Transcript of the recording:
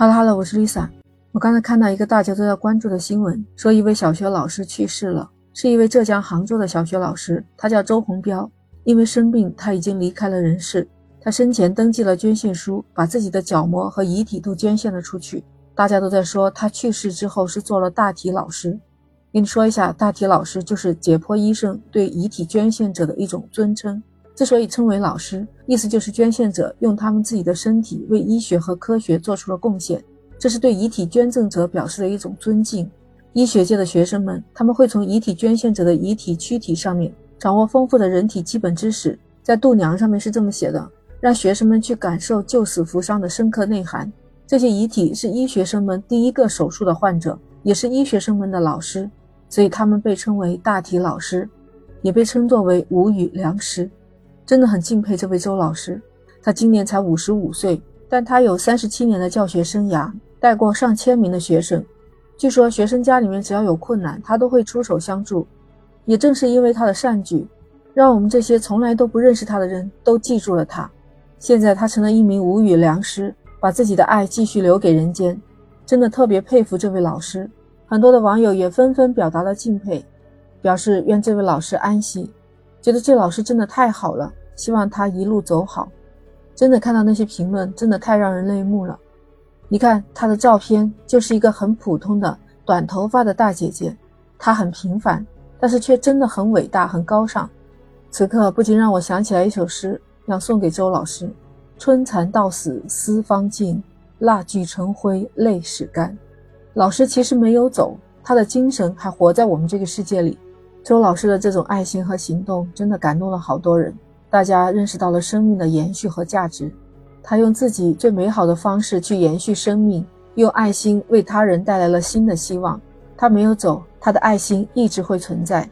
Hello Hello，我是 Lisa。我刚才看到一个大家都在关注的新闻，说一位小学老师去世了，是一位浙江杭州的小学老师，他叫周洪彪。因为生病，他已经离开了人世。他生前登记了捐献书，把自己的角膜和遗体都捐献了出去。大家都在说他去世之后是做了大体老师。跟你说一下，大体老师就是解剖医生对遗体捐献者的一种尊称。之所以称为老师，意思就是捐献者用他们自己的身体为医学和科学做出了贡献，这是对遗体捐赠者表示的一种尊敬。医学界的学生们，他们会从遗体捐献者的遗体躯体上面掌握丰富的人体基本知识。在度娘上面是这么写的：让学生们去感受救死扶伤的深刻内涵。这些遗体是医学生们第一个手术的患者，也是医学生们的老师，所以他们被称为大体老师，也被称作为无语良师。真的很敬佩这位周老师，他今年才五十五岁，但他有三十七年的教学生涯，带过上千名的学生。据说学生家里面只要有困难，他都会出手相助。也正是因为他的善举，让我们这些从来都不认识他的人都记住了他。现在他成了一名无语良师，把自己的爱继续留给人间。真的特别佩服这位老师，很多的网友也纷纷表达了敬佩，表示愿这位老师安息。觉得这老师真的太好了，希望他一路走好。真的看到那些评论，真的太让人泪目了。你看他的照片，就是一个很普通的短头发的大姐姐，她很平凡，但是却真的很伟大、很高尚。此刻不禁让我想起来一首诗，要送给周老师：春蚕到死丝方尽，蜡炬成灰泪始干。老师其实没有走，他的精神还活在我们这个世界里。周老师的这种爱心和行动，真的感动了好多人。大家认识到了生命的延续和价值。他用自己最美好的方式去延续生命，用爱心为他人带来了新的希望。他没有走，他的爱心一直会存在。